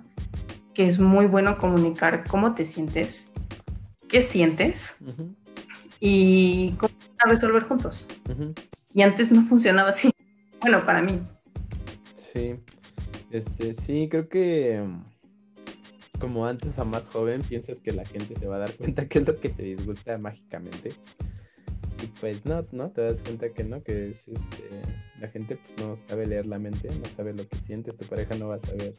que es muy bueno comunicar cómo te sientes, qué sientes y cómo resolver juntos. Y antes no funcionaba así. Bueno, para mí. Sí, este, sí, creo que como antes a más joven piensas que la gente se va a dar cuenta que es lo que te disgusta mágicamente. Y pues no, no, te das cuenta que no, que es este, la gente pues no sabe leer la mente, no sabe lo que sientes, tu pareja no va a saber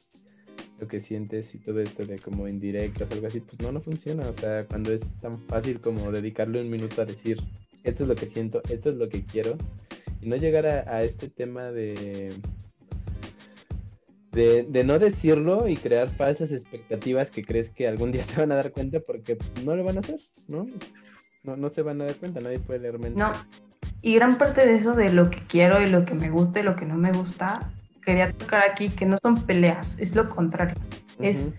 lo que sientes y todo esto de como indirectas o algo así, pues no, no funciona. O sea, cuando es tan fácil como dedicarle un minuto a decir, esto es lo que siento, esto es lo que quiero, y no llegar a, este tema de, de, de, no decirlo y crear falsas expectativas que crees que algún día se van a dar cuenta porque no lo van a hacer, ¿no? No, no se van a dar cuenta, nadie puede leer mente. No. Y gran parte de eso, de lo que quiero y lo que me gusta y lo que no me gusta, quería tocar aquí que no son peleas, es lo contrario. Es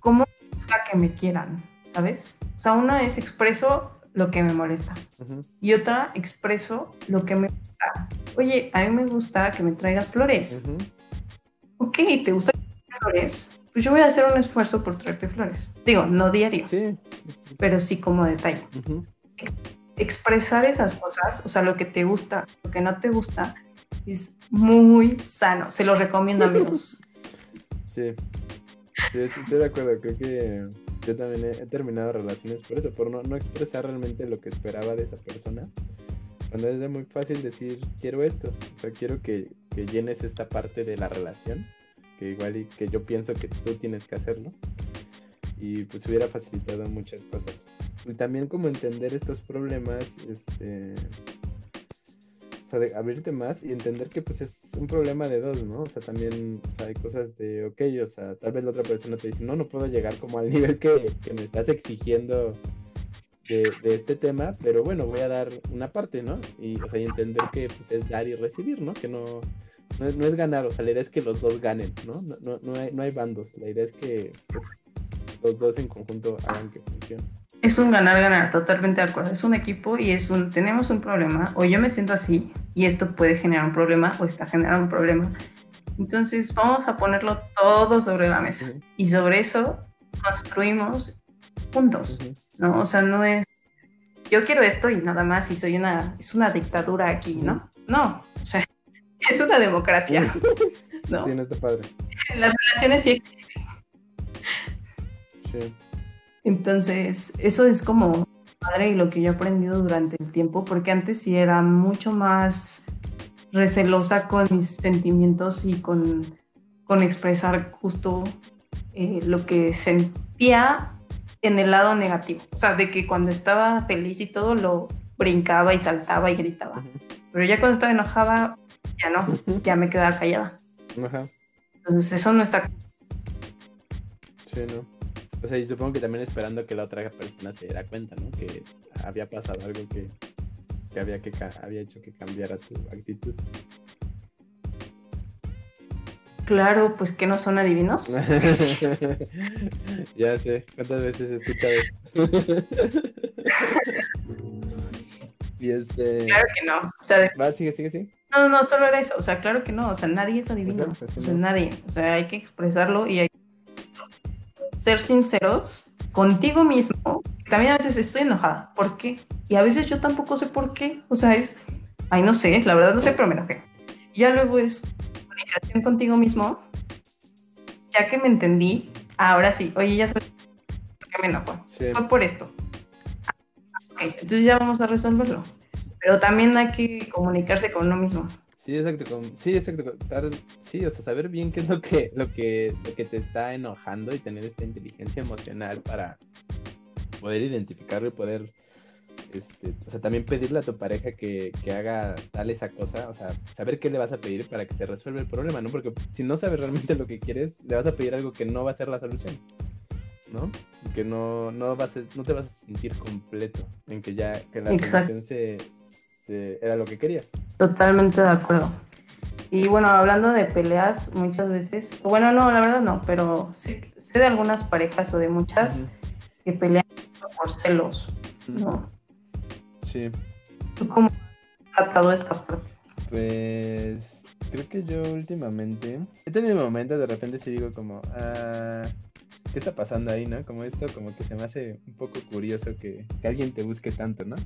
cómo busca que me quieran, ¿sabes? O sea, una es expreso lo que me molesta y otra expreso lo que me gusta. Oye, a mí me gusta que me traigas flores. Ok, ¿te gusta flores? pues yo voy a hacer un esfuerzo por traerte flores. Digo, no diario, sí. pero sí como detalle. expresar esas cosas, o sea, lo que te gusta, lo que no te gusta, es muy sano. Se lo recomiendo, amigos. Sí, sí estoy de acuerdo. Creo que yo también he, terminado relaciones por eso, por no, no expresar realmente lo que esperaba de esa persona. Cuando es muy fácil decir, quiero esto, o sea, quiero que, que llenes esta parte de la relación que igual y que yo pienso que tú tienes que hacerlo. Y pues hubiera facilitado muchas cosas. Y también como entender estos problemas, este, sea, de abrirte más y entender que pues es un problema de dos, ¿no? O sea, también o sea, hay cosas de, ok, o sea, tal vez la otra persona te dice, no, no puedo llegar como al nivel que, que me estás exigiendo de, de, este tema, pero bueno, voy a dar una parte, ¿no? Y, o sea, y entender que pues es dar y recibir, ¿no? Que no, no es, no es, ganar, o sea, la idea es que los dos ganen, ¿no? No, no, no, hay, no hay, bandos, la idea es que pues, los dos en conjunto hagan que funcione. Es un ganar-ganar, totalmente de acuerdo. Es un equipo y es un, tenemos un problema, o yo me siento así, y esto puede generar un problema, o está generando un problema. Entonces vamos a ponerlo todo sobre la mesa. Y sobre eso construimos juntos, ¿no? O sea, no es yo quiero esto y nada más y soy una, es una dictadura aquí, ¿no? No, o sea, es una democracia. ¿no? Sí, no está padre. Las relaciones sí existen. Sí. Entonces, eso es como padre y lo que yo he aprendido durante el tiempo, porque antes sí era mucho más recelosa con mis sentimientos y con, con expresar justo eh, lo que sentía en el lado negativo. O sea, de que cuando estaba feliz y todo lo brincaba y saltaba y gritaba. Pero ya cuando estaba enojada, ya no, ya me quedaba callada. Ajá. Entonces eso no está... Sí, no. O sea, y supongo que también esperando que la otra persona se diera cuenta, ¿no? Que había pasado algo que, que había, que había hecho que cambiara tu actitud. Claro, pues que no son adivinos. ya sé, ¿cuántas veces he escuchado eso? y este. Claro que no. O sea, Va, sigue, sigue, sigue. No, no, solo era eso. O sea, claro que no. O sea, nadie es adivino. o sea, nadie. O sea, hay que expresarlo y hay que ser sinceros contigo mismo. También a veces estoy enojada. ¿Por qué? Y a veces yo tampoco sé por qué. O sea, es. Ay, no sé, la verdad no sé, pero me enojé. Ya luego es comunicación contigo mismo. Ya que me entendí, ahora sí. Oye, ya sabes por qué me enojo. Fue por esto. Ok, entonces ya vamos a resolverlo. Pero también hay que comunicarse con uno mismo. Sí, exacto. sí, exacto. Sí, o sea, saber bien qué es lo que, lo que, lo que te está enojando y tener esta inteligencia emocional para poder identificarlo y poder, este, o sea, también pedirle a tu pareja que, que, haga tal esa cosa, o sea, saber qué le vas a pedir para que se resuelva el problema, ¿no? Porque si no sabes realmente lo que quieres, le vas a pedir algo que no va a ser la solución, ¿no? Que no, no, vas a, no te vas a sentir completo en que ya que la solución se, era lo que querías. Totalmente de acuerdo. Y bueno, hablando de peleas, muchas veces, bueno, no, la verdad no, pero sé, sé de algunas parejas o de muchas que pelean por celos, ¿no? Sí. ¿Tú cómo has tratado esta parte? Pues creo que yo últimamente he tenido momentos, de repente sí digo como, ah, ¿qué está pasando ahí, no? Como esto, como que se me hace un poco curioso que, que alguien te busque tanto, ¿no?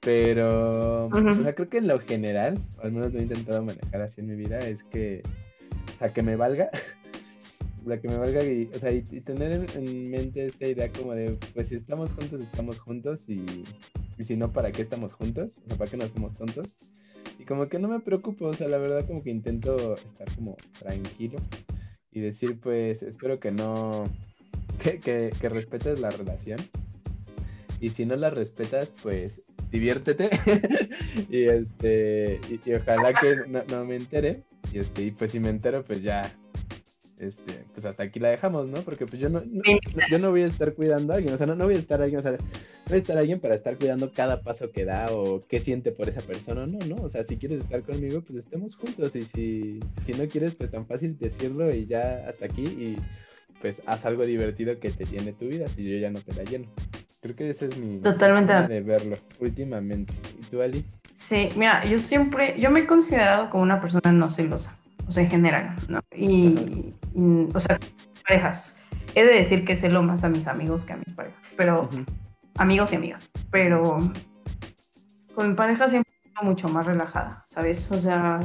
Pero, o sea, creo que en lo general, o al menos lo he intentado manejar así en mi vida, es que, o sea, que me valga, la que me valga, y, o sea, y, tener en, mente esta idea como de, pues si estamos juntos, estamos juntos, y, y si no, ¿para qué estamos juntos? O sea, ¿para qué no hacemos tontos? Y como que no me preocupo, o sea, la verdad como que intento estar como tranquilo y decir, pues, espero que no, que, que, respetes la relación. Y si no la respetas, pues diviértete. y este, y, ojalá que no, me entere. Y este, y pues si me entero, pues ya, este, pues hasta aquí la dejamos, ¿no? Porque pues yo no, yo no voy a estar cuidando a alguien, o sea, no, no voy a estar alguien, o sea, no voy a estar alguien para estar cuidando cada paso que da o qué siente por esa persona, no, no, o sea, si quieres estar conmigo, pues estemos juntos y si, si no quieres, pues tan fácil decirlo y ya hasta aquí y pues haz algo divertido que te llene tu vida, si yo ya no te la lleno. Creo que ese es mi Totalmente. de verlo últimamente. ¿Y tú, Ali? Sí, mira, yo siempre, yo me he considerado como una persona no celosa, o sea, en general, ¿no? Y, o sea, parejas. He de decir que celo más a mis amigos que a mis parejas, pero amigos y amigas, pero con mi pareja siempre mucho más relajada, ¿sabes? O sea,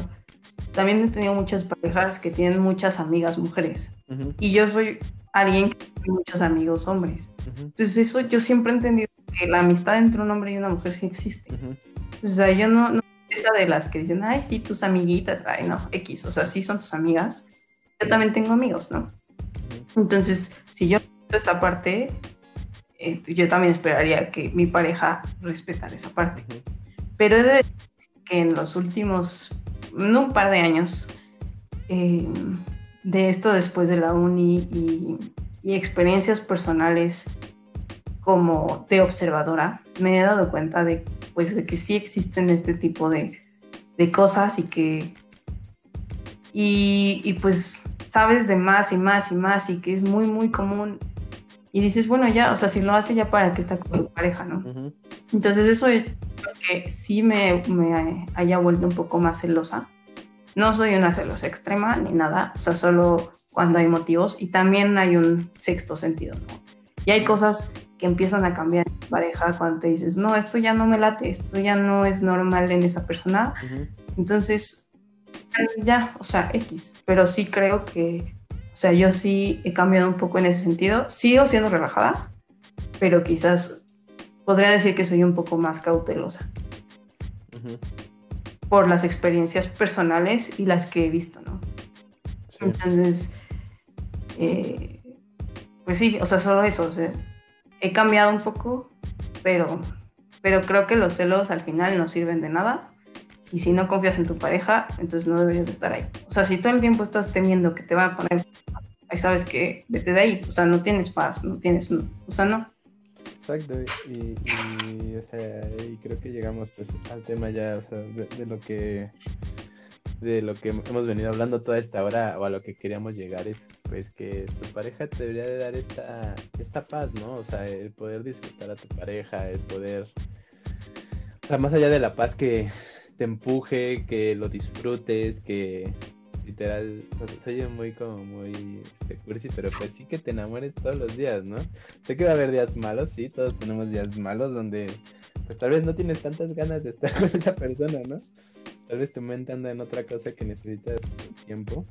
también he tenido muchas parejas que tienen muchas amigas mujeres y yo soy alguien que tiene muchos amigos hombres. Entonces eso yo siempre he entendido que la amistad entre un hombre y una mujer sí existe. O sea, yo no, no esa de las que dicen, ay, sí, tus amiguitas, ay, no, X, o sea, sí son tus amigas. Yo también tengo amigos, ¿no? Entonces, si yo esta parte, este, yo también esperaría que mi pareja respetara esa parte. Pero he de decir que en los últimos, no un par de años, eh, de esto después de la uni y, experiencias personales como de observadora, me he dado cuenta de, pues, de que sí existen este tipo de, cosas y que, y, pues sabes de más y más y más y que es muy, muy común. Y dices, bueno, ya, o sea, si lo hace ya para que está con su pareja, ¿no? Entonces eso es que sí me, me haya vuelto un poco más celosa no soy una celosa extrema ni nada, o sea, solo cuando hay motivos y también hay un sexto sentido, ¿no? Y hay cosas que empiezan a cambiar en tu pareja cuando te dices, no, esto ya no me late, esto ya no es normal en esa persona. Entonces, ya, o sea, X, pero sí creo que, o sea, yo sí he cambiado un poco en ese sentido. Sigo siendo relajada, pero quizás podría decir que soy un poco más cautelosa. Por las experiencias personales y las que he visto, ¿no? Entonces, eh, pues sí, o sea, solo eso, o sea, he cambiado un poco, pero, pero creo que los celos al final no sirven de nada. Y si no confías en tu pareja, entonces no deberías estar ahí. O sea, si todo el tiempo estás temiendo que te va a poner, ahí sabes que vete de ahí. O sea, no tienes paz, no tienes, o sea, no. Exacto, y, o sea, y creo que llegamos pues al tema ya, o sea, de lo que de lo que hemos venido hablando toda esta hora o a lo que queríamos llegar es pues que tu pareja te debería de dar esta, esta paz, ¿no? O sea, el poder disfrutar a tu pareja, el poder, o sea, más allá de la paz que te empuje, que lo disfrutes, que literal, soy muy como muy este, pero pues sí que te enamores todos los días, ¿no? Sé que va a haber días malos, sí, todos tenemos días malos donde pues tal vez no tienes tantas ganas de estar con esa persona, ¿no? Tal vez tu mente anda en otra cosa que necesitas tiempo.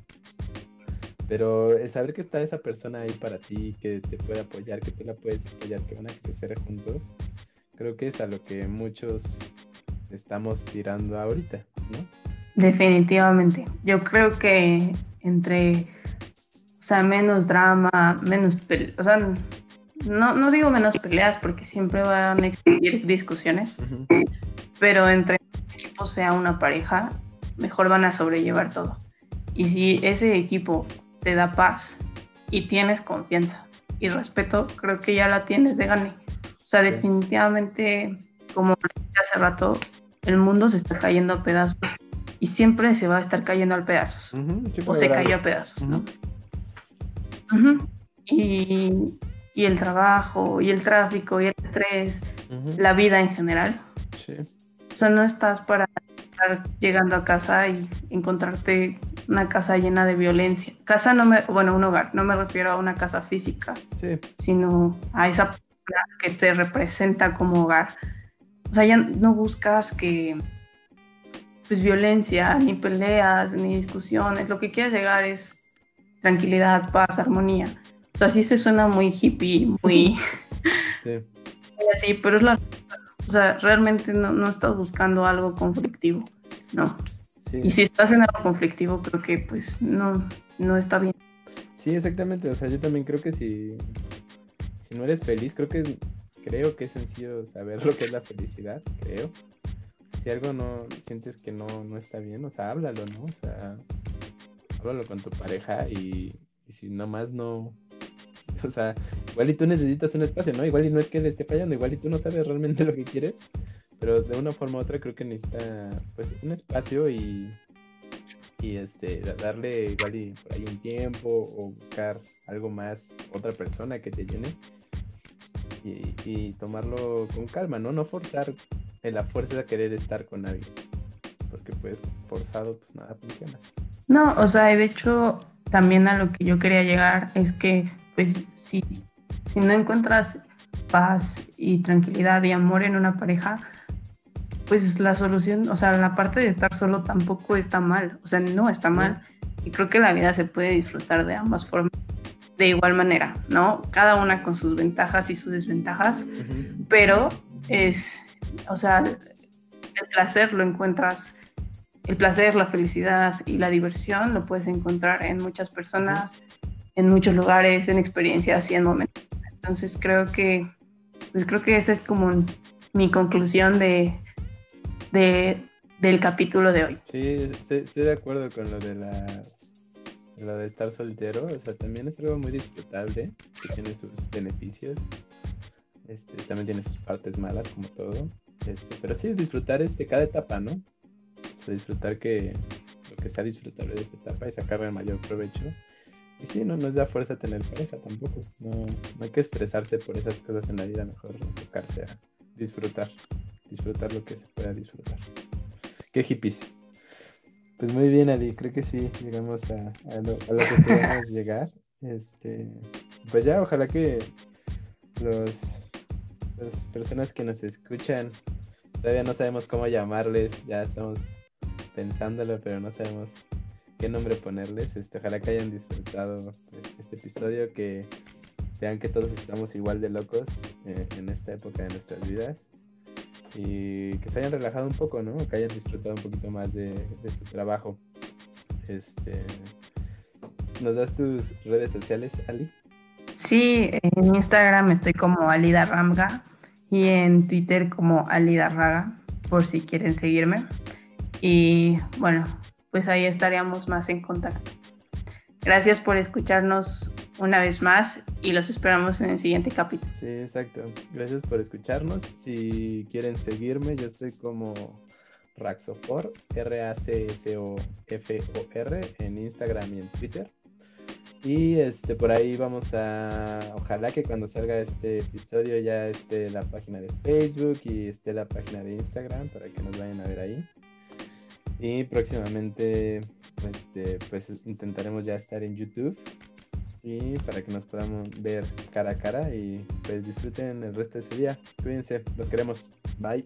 Pero el saber que está esa persona ahí para ti, que te puede apoyar, que tú la puedes apoyar, que van a crecer juntos, creo que es a lo que muchos estamos tirando ahorita, ¿no? Definitivamente. Yo creo que entre, o sea, menos drama, menos, o sea, no, no digo menos peleas porque siempre van a existir discusiones, pero entre sea una pareja, mejor van a sobrellevar todo. Y si ese equipo te da paz y tienes confianza y respeto, creo que ya la tienes de gane. O sea, definitivamente, como hace rato, el mundo se está cayendo a pedazos y siempre se va a estar cayendo a pedazos. o se cayó a pedazos, ¿no? y, y, el trabajo, y el tráfico, y el estrés, la vida en general. Sí. O sea, no estás para estar llegando a casa y encontrarte una casa llena de violencia. Casa no me, bueno, un hogar, no me refiero a una casa física, sino a esa que te representa como hogar. O sea, ya no buscas que pues violencia, ni peleas, ni discusiones. Lo que quieres llegar es tranquilidad, paz, armonía. O sea, sí se suena muy hippie, muy sí. así, pero es la o sea, realmente no, no estás buscando algo conflictivo, ¿no? Y si estás en algo conflictivo, creo que pues no, no está bien. Sí, exactamente. O sea, yo también creo que si, si no eres feliz, creo que creo que es sencillo saber lo que es la felicidad, creo. Si algo no sientes que no, no está bien, o sea, háblalo, ¿no? O sea, háblalo con tu pareja y, y si nomás no, O sea, igual y tú necesitas un espacio, ¿no? Igual y no es que él esté fallando, igual y tú no sabes realmente lo que quieres, pero de una forma u otra creo que necesita pues un espacio y, y este darle igual y por ahí un tiempo o buscar algo más, otra persona que te llene y, y tomarlo con calma, ¿no? No forzar en la fuerza de querer estar con alguien, porque pues forzado pues nada funciona. No, o sea, de hecho también a lo que yo quería llegar es que pues si, si no encuentras paz y tranquilidad y amor en una pareja, pues la solución, o sea, la parte de estar solo tampoco está mal, o sea, no está mal. Y creo que la vida se puede disfrutar de ambas formas, de igual manera, ¿no? Cada una con sus ventajas y sus desventajas, pero es, o sea, el placer lo encuentras, el placer, la felicidad y la diversión lo puedes encontrar en muchas personas en muchos lugares, en experiencias y en momentos. Entonces creo que, pues creo que esa es como mi conclusión de, de, del capítulo de hoy. Sí, estoy, de acuerdo con lo de la lo de estar soltero, o sea, también es algo muy disfrutable, tiene sus beneficios, este, también tiene sus partes malas como todo, este, pero sí disfrutar este, cada etapa, ¿no? O sea, disfrutar que lo que sea disfrutable de esta etapa y sacarle el mayor provecho y sí, no nos da fuerza tener pareja tampoco. No, hay que estresarse por esas cosas en la vida, mejor enfocarse a disfrutar. Disfrutar lo que se pueda disfrutar. Qué hippies. Pues muy bien, Ali, creo que sí, llegamos a, lo, que queríamos llegar. Este, pues ya, ojalá que los, las personas que nos escuchan, todavía no sabemos cómo llamarles, ya estamos pensándolo, pero no sabemos qué nombre ponerles. Este, ojalá que hayan disfrutado este episodio, que vean que todos estamos igual de locos eh, en esta época de nuestras vidas y que se hayan relajado un poco, ¿no? Que hayan disfrutado un poquito más de, su trabajo. Este, ¿Nos das tus redes sociales, Ali? Sí, en Instagram estoy como Alida Ramga y en Twitter como Alida Raga, por si quieren seguirme. Y bueno, pues ahí estaríamos más en contacto. Gracias por escucharnos una vez más y los esperamos en el siguiente capítulo. Sí, exacto. Gracias por escucharnos. Si quieren seguirme, yo soy como Raxofor, R-A-C-S-O-F-O-R, en Instagram y en Twitter. Y este, por ahí vamos a, ojalá que cuando salga este episodio ya esté la página de Facebook y esté la página de Instagram para que nos vayan a ver ahí. Y próximamente, este, pues intentaremos ya estar en YouTube y para que nos podamos ver cara a cara y pues disfruten el resto de su día. Cuídense, los queremos. Bye.